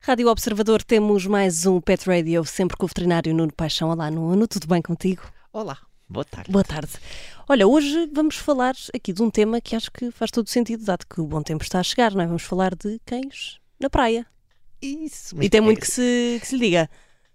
Rádio Observador, temos mais um Pet Radio, sempre com o veterinário Nuno Paixão. Olá, Nuno, tudo bem contigo? Olá, boa tarde. Boa tarde. Olha, hoje vamos falar aqui de um tema que acho que faz todo sentido, dado que o bom tempo está a chegar, não é? Vamos falar de cães na praia. Isso, E tem muito que se, que se lhe diga.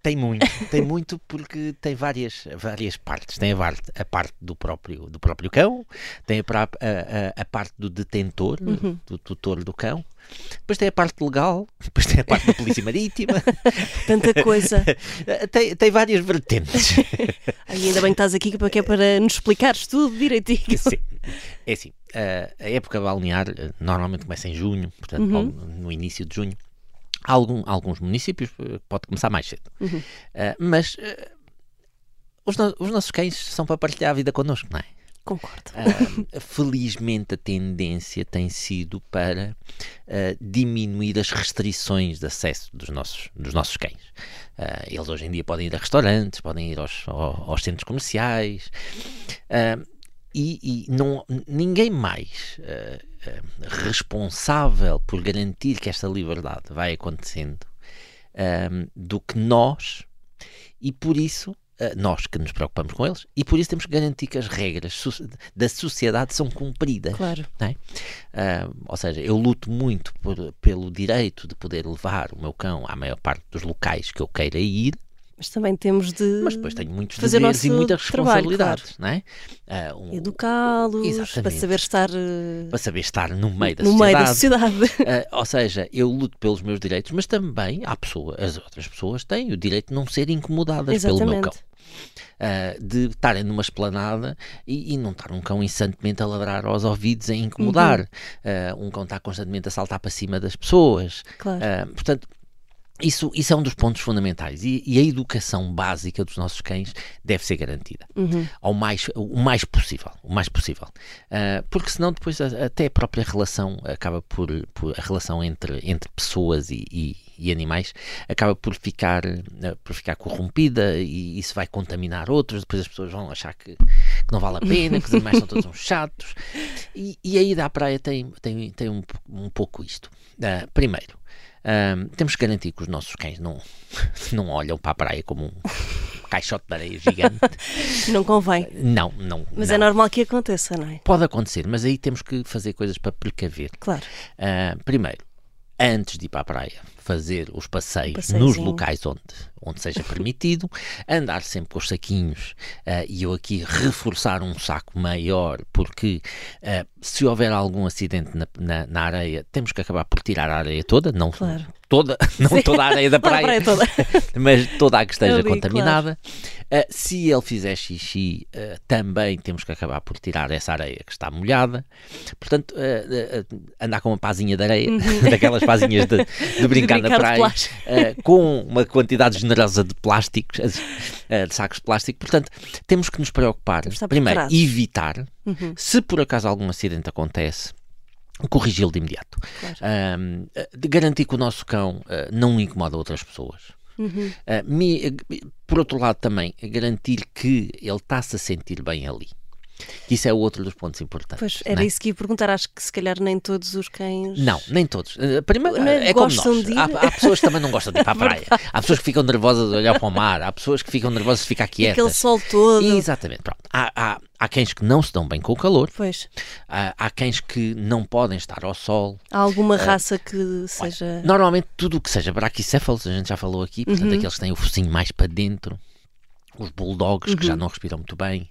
Tem muito, tem muito porque tem várias, várias partes. Tem a parte, a parte do, próprio, do próprio cão, tem a, a- a- parte do detentor, Uhum. do tutor do cão, depois tem a parte legal, depois tem a parte da polícia marítima, Tanta coisa. tem, tem várias vertentes. Ai, ainda bem que estás aqui porque é para nos explicares tudo direitinho. Sim. É assim, a época balnear eh, normalmente começa em junho, portanto, Uhum. no início de junho. Algum- alguns municípios eh, pode começar mais cedo. Uhum. Eh, mas eh, os, no- os nossos cães são para partilhar a vida connosco, não é? Concordo. Ah, felizmente a tendência tem sido para diminuir as restrições de acesso dos nossos, dos nossos cães. Eles hoje em dia podem ir a restaurantes, podem ir aos, ao- aos centros comerciais e, e não, ninguém mais ah, responsável por garantir que esta liberdade vai acontecendo ah, do que nós e por isso eh, nós que nos preocupamos com eles e por isso temos que garantir que as regras da sociedade são cumpridas. Claro. é? Ah, ou seja, eu luto muito por- pelo direito de poder levar o meu cão à maior parte dos locais que eu queira ir, Mas também temos de mas depois tenho muitos fazer deveres e muitas trabalho, responsabilidades, não é? Ah, um- educá-los, Exatamente. para saber estar eh, para saber estar no meio da no meio da sociedade. sociedade. Ah, ou seja, eu luto pelos meus direitos, mas também há pessoas, as outras pessoas têm o direito de não serem incomodadas pelo meu Exatamente. cão. Ah, de estarem numa esplanada e, e não estar um cão incessantemente a ladrar aos ouvidos a incomodar. Uhum. Ah, um cão está constantemente a saltar para cima das pessoas. Claro. Portanto, isso, isso é um dos pontos fundamentais. E, e a educação básica dos nossos cães deve ser garantida. Uhum. Ao mais, o mais possível. O mais possível. Ah, porque senão depois a- até a própria relação acaba por, por- a relação entre, entre pessoas e, e- e animais acaba por ficar, ah, por ficar corrompida e isso vai contaminar outros. Depois as pessoas vão achar que, que não vale a pena, que os animais são todos uns chatos. E, e a ida à praia tem, tem, tem um, um pouco isto. Ah, primeiro, Ahm, temos que garantir que os nossos cães não, não olham para a praia como um caixote de areia gigante. Não convém. Não, não. Mas não. é normal que aconteça, não é? Pode acontecer, mas aí temos que fazer coisas para precaver. Claro. Ah, primeiro, antes de ir para a praia, fazer os passeios nos locais onde, onde seja permitido, andar sempre com os saquinhos ah, e eu aqui reforçar um saco maior, porque ah, se houver algum acidente na, na, na areia, temos que acabar por tirar a areia toda, não Claro. toda, não toda a areia da praia, praia toda. mas toda a que esteja Ali, contaminada. Ah, se ele fizer xixi, ah, também temos que acabar por tirar essa areia que está molhada. Portanto, ah, andar com uma pazinha de areia, daquelas pazinhas de, de brincar na Uhum. brincar de praia, com uma quantidade generosa de plásticos, de sacos de plástico. Portanto, temos que nos preocupar, de primeiro, evitar, Uhum. se por acaso algum acidente acontece, corrigi-lo de imediato. Claro. Ahm, de garantir que o nosso cão ah, não incomoda outras pessoas. Uhum. Ah, me- por outro lado, também garantir que ele está-se a sentir bem ali. Isso é outro dos pontos importantes. Pois, era é? isso que ia perguntar. Acho que se calhar nem todos os cães. Não, nem todos. Uh, Primeiro, Não é como nós. de? Há, há pessoas que também não gostam de ir para a praia. Há pessoas que ficam nervosas de olhar para o mar. Há pessoas que ficam nervosas de ficar Aquele quietas. sol todo. Exatamente. Pronto. Há, há, há cães que não se dão bem com o calor. Pois. Há, há cães que não podem estar ao sol. Há alguma raça que seja. Normalmente, tudo o que seja braquicéfalos, a gente já falou aqui, portanto, Uhum. aqueles que têm o focinho mais para dentro. Os bulldogs, que Uhum. já não respiram muito bem.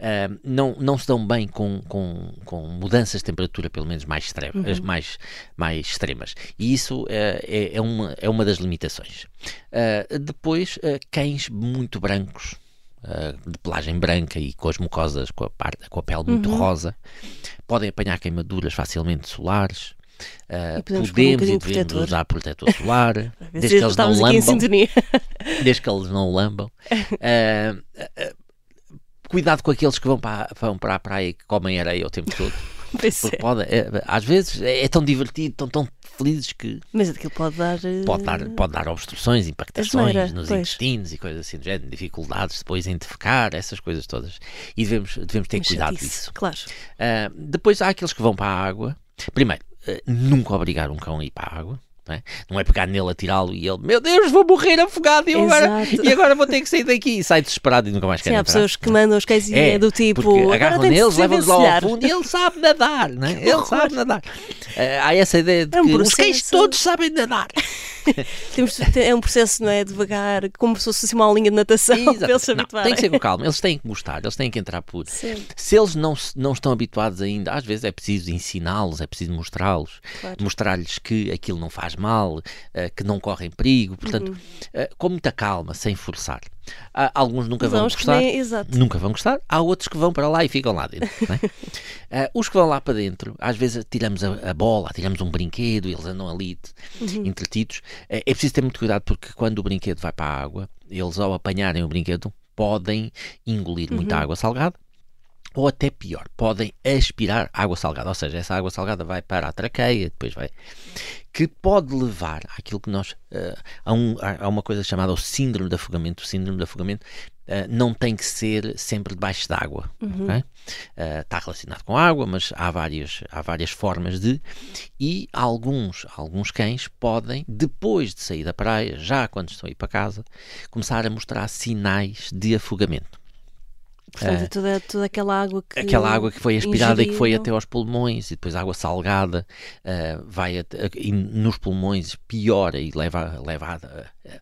Ah, não, não se dão bem com, com, com mudanças de temperatura, pelo menos mais, extremas, Uhum. mais, mais extremas. E isso ah, é, é, uma, é uma das limitações. Ah, depois, ah, cães muito brancos, ah, de pelagem branca e com as mucosas, com a, parte, com a pele muito Uhum. rosa, podem apanhar queimaduras facilmente solares. E podemos podemos um e devemos usar protetor solar, desde que lambam desde que eles não lambam. Ah, ah, cuidado com aqueles que vão para, vão para a praia e que comem areia o tempo todo. Porque é. pode, é, às vezes é, é tão divertido, tão, tão felizes que Mas aquilo pode dar. eh, pode dar, pode dar obstruções, impactações Asneira, nos pois. intestinos e coisas assim do género, dificuldades depois em defecar, essas coisas todas. E devemos, devemos ter uma cuidado disso. Claro. Ah, depois há aqueles que vão para a água. Primeiro, nunca obrigar um cão a ir para a água. Não é, não é pegar nele, atirá-lo e ele, meu Deus, vou morrer afogado e, agora, e agora vou ter que sair daqui. E sai desesperado e nunca mais quer Sim, há entrar. pessoas que mandam os cães é, do tipo. porque "Agora agarram neles, levam-nos lá ao desvencilhar." fundo e ele sabe nadar, não é? ele sabe nadar. Ah, há essa ideia de É um que os cães todos sabem nadar. Temos é um processo, não é? Devagar, como se fosse assim uma aulinha de natação para eles se Não, habituarem. tem que ser com calma, eles têm que gostar, eles têm que entrar por. Sim. Se eles não, não estão habituados ainda, às vezes é preciso ensiná-los, é preciso mostrá-los, Claro. mostrar-lhes que aquilo não faz mal, eh, que não correm perigo, portanto, Uhum. eh, com muita calma, sem forçar. Há- alguns nunca vão gostar. nem-. Nunca vão gostar, há outros que vão para lá e ficam lá dentro. é? Eh, os que vão lá para dentro, às vezes tiramos a, a bola, tiramos um brinquedo, eles andam ali Uhum. entretidos. Eh, é preciso ter muito cuidado porque quando o brinquedo vai para a água, eles ao apanharem o brinquedo podem engolir Uhum. muita água salgada. Ou até pior, podem aspirar água salgada, ou seja, essa água salgada vai para a traqueia, depois vai. que pode levar àquilo que nós. eh, a, um- a- uma coisa chamada o síndrome de afogamento. O síndrome de afogamento eh, não tem que ser sempre debaixo d'água. ok? Eh, está relacionado com água, mas há várias, há várias formas de. E alguns, alguns cães podem, depois de sair da praia, já quando estão a ir para casa, começar a mostrar sinais de afogamento. Portanto, é toda, toda aquela água que. Aquela água que foi aspirada e que foi até aos pulmões, e depois a água salgada eh, vai até- e nos pulmões piora e leva, leva a, a-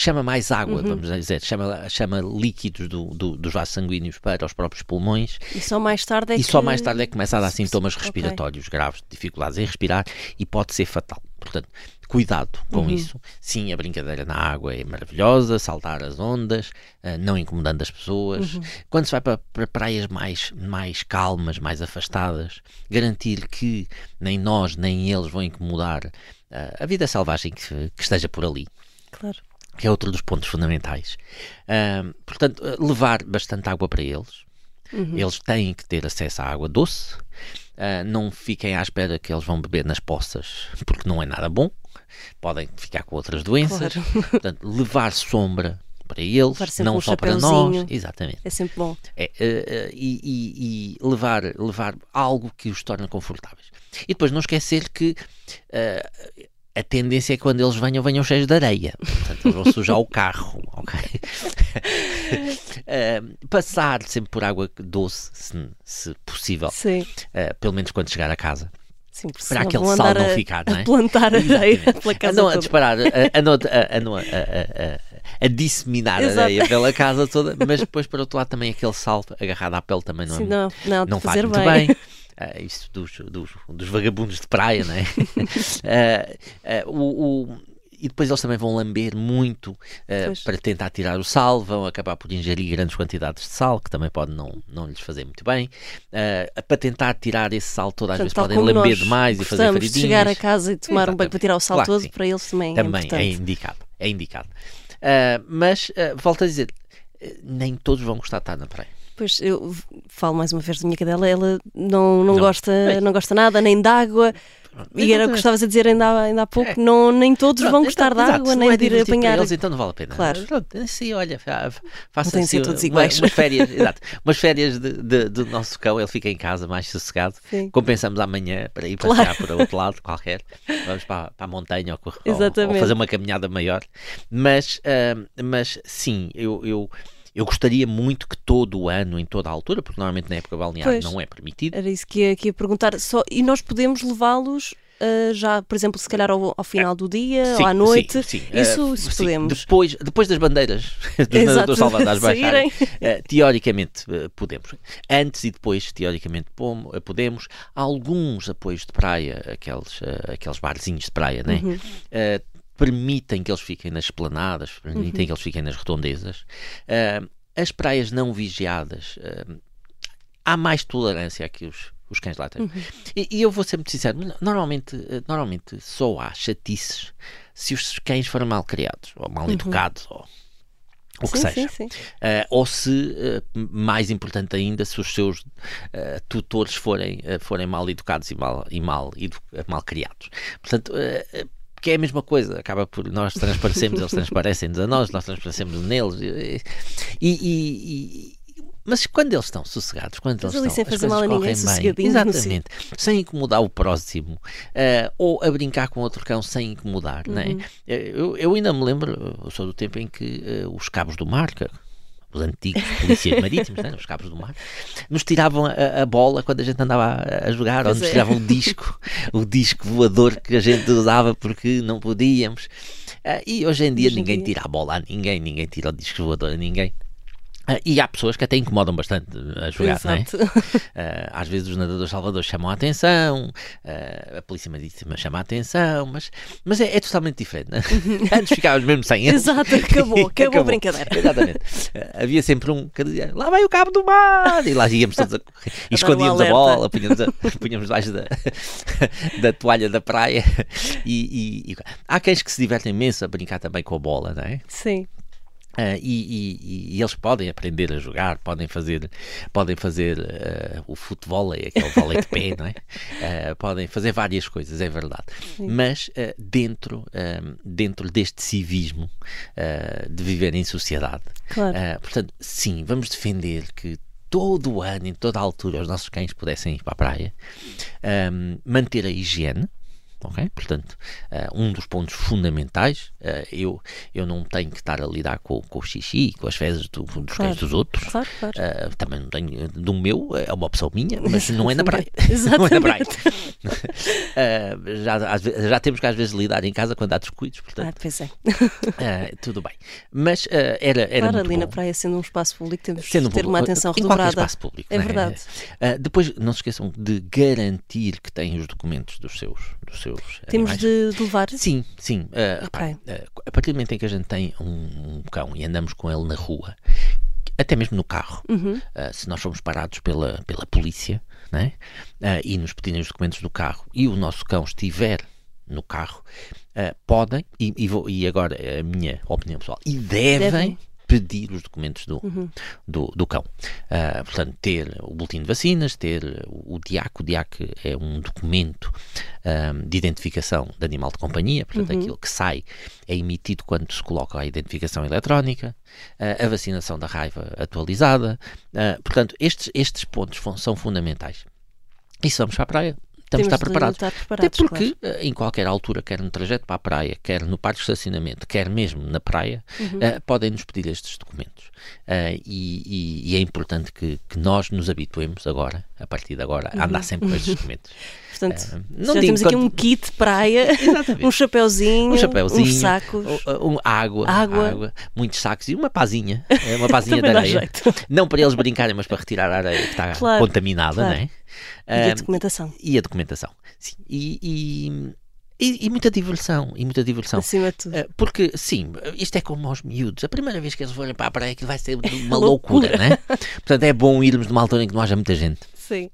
chama mais água, Uhum. vamos dizer, chama, chama líquidos do, do- dos vasos sanguíneos para os próprios pulmões E só mais tarde é e que. só mais tarde é que começa a dar sintomas respiratórios graves, dificuldades em respirar e pode ser fatal. Portanto, cuidado com Uhum. isso. Sim, a brincadeira na água é maravilhosa, saltar as ondas, eh, não incomodando as pessoas. Uhum. Quando se vai para, para praias mais, mais calmas, mais afastadas, garantir que nem nós nem eles vão incomodar eh, a vida selvagem que, que esteja por ali Claro. Que é outro dos pontos fundamentais. Ahm, portanto, eh, levar bastante água para eles. Eles têm que ter acesso à água doce. Ah, não fiquem à espera que eles vão beber nas poças, porque não é nada bom. Podem ficar com outras doenças. Claro. Portanto, levar sombra para eles, não um só para nós. Exatamente. É sempre bom. É, eh, eh, e, e- e levar, levar algo que os torne confortáveis. E depois não esquecer que a tendência é que quando eles venham, venham cheios de areia. Portanto, eles vão sujar o carro, ok? Eh, passar sempre por água doce, se, se possível, Sim. eh, pelo menos quando chegar a casa. Sim, Para aquele sal não a, ficar, não é? a plantar areia pela casa Andam a toda. disparar, a, andam a, andam a, a, a- a disseminar a Exato. areia pela casa toda, mas depois, para outro lado, também aquele sal agarrado à pele também não Sim, não, não, não faz muito bem. bem. Ah, isso dos, dos, dos vagabundos de praia, não é? Ah, o, o- e depois eles também vão lamber muito Pois. para tentar tirar o sal, vão acabar por ingerir grandes quantidades de sal, que também pode não, não lhes fazer muito bem. Ah, para tentar tirar esse sal todo, às Portanto, vezes podem lamber demais e fazer gostamos de chegar a casa e tomar um banho Exatamente. para tirar o sal Claro todo, sim. para eles também, é Também é importante. indicado. É indicado. Ah, mas, volto a dizer, nem todos vão gostar de estar na praia. Pois eu falo mais uma vez da minha cadela, ela não, não, Não. gosta, Bem. não gosta nada, nem de água. E era o que estavas a dizer ainda há, ainda há pouco, É. não, nem todos Pronto, vão gostar então, de água, nem é de ir apanhar. Eles, então não vale a pena. Claro. Pronto, sim, olha, fa- fa- faça assim todos uma- iguais. umas férias, exato, umas férias de- de- do nosso cão, ele fica em casa mais sossegado. Sim. Compensamos amanhã para ir Claro. passear para outro lado qualquer. Vamos para, para a montanha ou, ou- ou fazer uma caminhada maior. Mas, ah, mas sim, eu, eu, eu gostaria muito que todo o ano, em toda a altura, porque normalmente na época balnear Pois. não é permitido. Era isso que ia, que ia perguntar. Só, e nós podemos levá-los ah, já, por exemplo, se calhar ao, ao final do dia Sim, ou à noite? sim, sim. Isso, Eh, isso sim, podemos. Depois, depois das bandeiras dos nadadores salvadoras baixarem, saírem. eh, teoricamente podemos. Antes e depois, teoricamente, podemos. Alguns apoios de praia, aqueles, aqueles barzinhos de praia, né? Uhum. Permitem que eles fiquem nas esplanadas, permitem Uhum. que eles fiquem nas redondezas. Eh, as praias não vigiadas, eh, há mais tolerância a que os, os cães lá têm. Uhum. E, e eu vou ser muito sincero, normalmente, eh, normalmente só há chatices se os cães forem mal criados, ou mal educados, ou, o que sim, seja. sim, sim. Uh, ou se, uh, mais importante ainda, se os seus uh, tutores forem, forem mal educados e mal, e mal, mal criados. Portanto, que é a mesma coisa, acaba por nós transparecemos, eles transparecem-nos a nós, nós transparecemos neles. E, e, e, mas quando eles estão sossegados, quando Mas eles estão, as coisas correm bem, exatamente, sem incomodar o próximo, uh, ou a brincar com outro cão sem incomodar, Uhum. não é? Eu, eu ainda me lembro, eu sou do tempo em que uh, os cabos do mar, que- os antigos polícias marítimos, né, os cabos do mar, nos tiravam a, a bola quando a gente andava a, jogar, ou Pois nos é. tiravam o disco, o disco voador que a gente usava porque não podíamos. Ah, e hoje em dia Hoje ninguém dia. tira a bola a ninguém, ninguém tira o disco voador a ninguém. Ah, e há pessoas que até incomodam bastante a jogar, não é? Exato. Ah, às vezes os nadadores salvadores chamam a atenção, ah, a polícia marítima chama a atenção, mas, mas é, é totalmente diferente. Né? Antes ficávamos mesmo sem eles. Exato, acabou, acabou a brincadeira. Exatamente. Havia sempre um que dizia lá vai o cabo do mar e lá íamos todos a correr. E escondíamos a bola, punhamos, a, punhamos debaixo da, da toalha da praia. E, e- e- há cães que se divertem imenso a brincar também com a bola, não é? Sim. Ah, e, e- e eles podem aprender a jogar, podem fazer, podem fazer ah, o futebol, é aquele vôlei de pé, não é? Ah, podem fazer várias coisas, é verdade. Mas ah, dentro, dentro deste civismo de viver em sociedade, Claro. portanto, sim, vamos defender que todo o ano, em toda a altura, os nossos cães pudessem ir para a praia, manter a higiene. Ok? Portanto, ah, um dos pontos fundamentais, ah, eu, eu não tenho que estar a lidar com, com o xixi, com as fezes do- dos Claro. cães dos outros. Claro, claro. Ah, também não tenho do meu, é uma opção minha, mas não é na praia. não é Exatamente. na praia. Ah, já, às já temos que às vezes lidar em casa quando há descuidos, Ah, portanto, pois é. ah, tudo bem. Mas ah, era, era Claro, muito ali bom. na praia, sendo um espaço público, temos um ter uma atenção em redobrada. espaço público. É não verdade. Ah, depois, não se esqueçam de garantir que têm os documentos dos seus, dos seus Temos de, de levar. Sim, sim. Ah, Ok. repare, ah, a partir do momento em que a gente tem um, um cão e andamos com ele na rua, até mesmo no carro, Uhum. ah, se nós formos parados pela, pela polícia né, ah, e nos pedirem os documentos do carro e o nosso cão estiver no carro, ah, podem, e, e vou- e agora a minha opinião pessoal, e devem, Devem. Pedir os documentos do, Uhum. do, do cão. Ah, portanto, ter o boletim de vacinas, ter o, DIAC. O DIAC é um documento ah, de identificação de animal de companhia, portanto, Uhum. aquilo que sai é emitido quando se coloca a identificação eletrónica, ah, a vacinação da raiva atualizada. ah, portanto, estes, estes pontos são fundamentais. E se vamos para a praia, temos de estar de preparados. estar Até preparados, porque eh, em qualquer altura, quer no trajeto para a praia, quer no parque de estacionamento, quer mesmo na praia, Uhum. eh, podem nos pedir estes documentos. Eh, e, e- e é importante que, que nós nos habituemos agora, a partir de agora, a andar sempre com estes documentos. Portanto, Eh, não já digo temos aqui quando- um kit praia, um chapéuzinho, Um chapéuzinho, uns sacos. um- um- água, Água. muitos sacos e uma pazinha, eh, uma pazinha de areia. Não para eles brincarem, mas para retirar a areia que está Claro, contaminada, claro. não é? E a documentação, e a documentação. Sim. E, e- e- e muita diversão, e muita diversão. acima de tudo. Eh, Porque, sim, isto é como aos miúdos. A primeira vez que eles forem para a praia, aquilo vai ser uma Loucura. loucura, né? Portanto, é bom irmos numa altura em que não haja muita gente. Sim.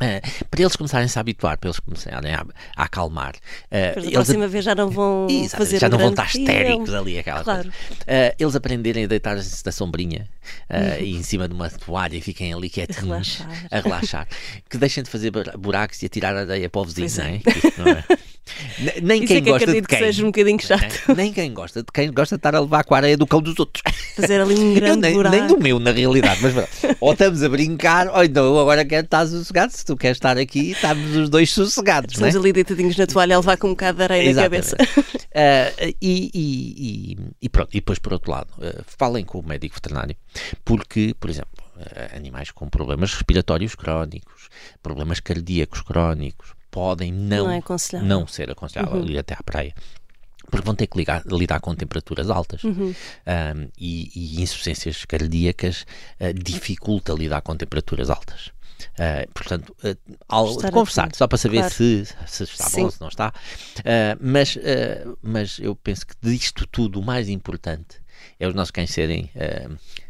Eh, para eles começarem a se habituar, para eles começarem a, a acalmar. Depois da eles próxima vez já não vão Exatamente, fazer já um não vão estar histéricos ali, aquela Claro. coisa. Eh, eles aprenderem a deitar-se da sombrinha Uhum. e em cima de uma toalha e fiquem ali quietinhos relaxar. a relaxar. que deixem de fazer bur- buracos e atirar areia para o vizinho, Pois não é. Nem Isso quem é que gosta de que quem. seja um bocadinho chato. É, Nem quem gosta de quem gosta de estar a levar com a areia do cão dos outros. Fazer ali um Eu grande nem, buraco. nem do meu, na realidade, mas ou estamos a brincar, ou então eu agora quero estar sossegado. Se tu queres estar aqui, estamos os dois sossegados, é? Estamos ali deitadinhos na toalha a levar com um bocado de areia na Exatamente. cabeça. Ah, e, e- e- pronto, e depois por outro lado, ah, falem com o médico veterinário, porque, por exemplo, ah, animais com problemas respiratórios crónicos, problemas cardíacos crónicos, podem não, Não é não ser aconselhável ir até à praia. Porque vão ter que ligar- lidar com temperaturas altas Uhum. Ahm, e, e insuficiências cardíacas ah, dificulta lidar com temperaturas altas. Ah, portanto, ah, ao- Estar conversar atento, só para saber claro. se, se está Sim. bom, se não está. Mas, mas eu penso que disto tudo o mais importante é os nossos cães serem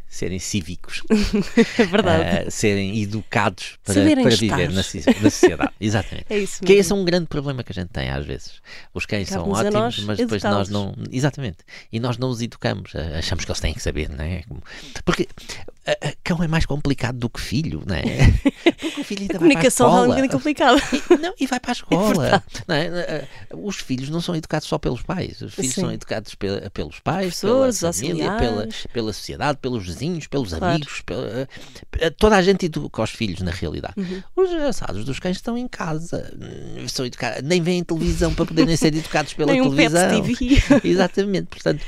serem cívicos, É verdade. uh, serem educados para, Saberem para viver na, na sociedade. Exatamente. É isso Que mesmo. esse é um grande problema que a gente tem às vezes. Os cães são ótimos, nós mas depois nós não. Exatamente. E nós não os educamos. eh, Achamos que eles têm que saber, não é? Porque eh, eh, cão é mais complicado do que filho, não é? Porque o filho ainda A vai para a comunicação é um escola. bocadinho complicada. Não, e vai para a escola. não é? Eh, Os filhos não são educados só pelos pais. Os filhos Sim. são educados pe- pelos pais, pela família, pela, pela sociedade, pelos vizinhos, pelos Claro. amigos. pela- eh, toda a gente educa os filhos, na realidade. Uhum. Os engraçados dos cães estão em casa. São educados, nem veem televisão para poderem ser educados pela um televisão. TV. Exatamente, portanto.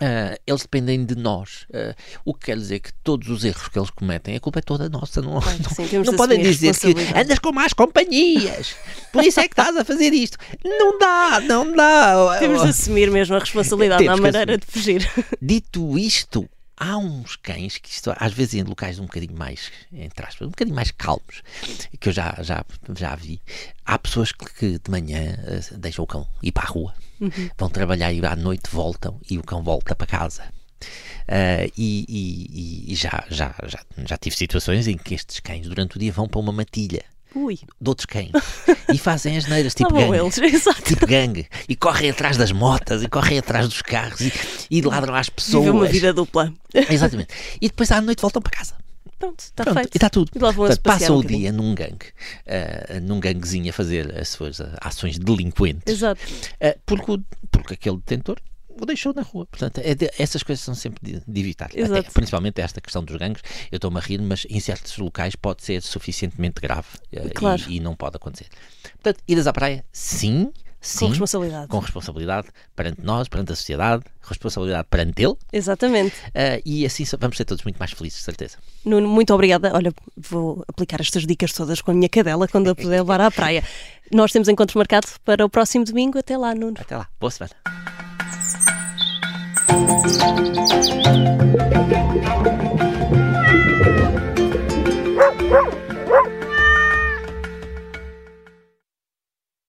Ah, eles dependem de nós. Ah, o que quer dizer que todos os erros que eles cometem, a culpa é toda nossa. Não, Claro que não- sim, não de podem assumir a dizer que responsabilidade. andas com más companhias, por isso é que estás a fazer isto. Não dá, não dá. Temos de assumir mesmo a responsabilidade, que maneira de fugir. Dito isto, há uns cães que isto, às vezes em locais um bocadinho mais, entre aspas, um bocadinho mais calmos, que eu já, já, já vi. Há pessoas que, que de manhã eh, deixam o cão ir para a rua, vão trabalhar e à noite voltam e o cão volta para casa. E e- e- e já, já, já, já tive situações em que estes cães durante o dia vão para uma matilha Ui, de outros cães e fazem as neiras lá tipo vão gangue eles, exato. tipo gangue, e correm atrás das motas, e correm atrás dos carros, e, e ladram às pessoas. Vive uma vida dupla. Exatamente. E depois à noite voltam para casa. Pronto, está feito. e está tudo. E Portanto, passam um o dia num gangue, ah, num ganguezinho a fazer as suas ah, ações delinquentes, Exato. ah, porque, porque aquele detentor o deixou na rua. Portanto, é de- essas coisas são sempre de, de evitar. Até, principalmente esta questão dos gangues. Eu estou-me a rir, mas em certos locais pode ser suficientemente grave ah, Claro. e, e não pode acontecer. Portanto, idas à praia, sim. Sim, Com responsabilidade. com responsabilidade perante nós, perante a sociedade, responsabilidade perante ele, Exatamente. ah, e assim vamos ser todos muito mais felizes, certeza. Nuno, muito obrigada. Olha, vou aplicar estas dicas todas com a minha cadela quando a puder levar à praia. Nós temos encontro marcado para o próximo domingo. Até lá, Nuno. Até lá, boa semana. Woo!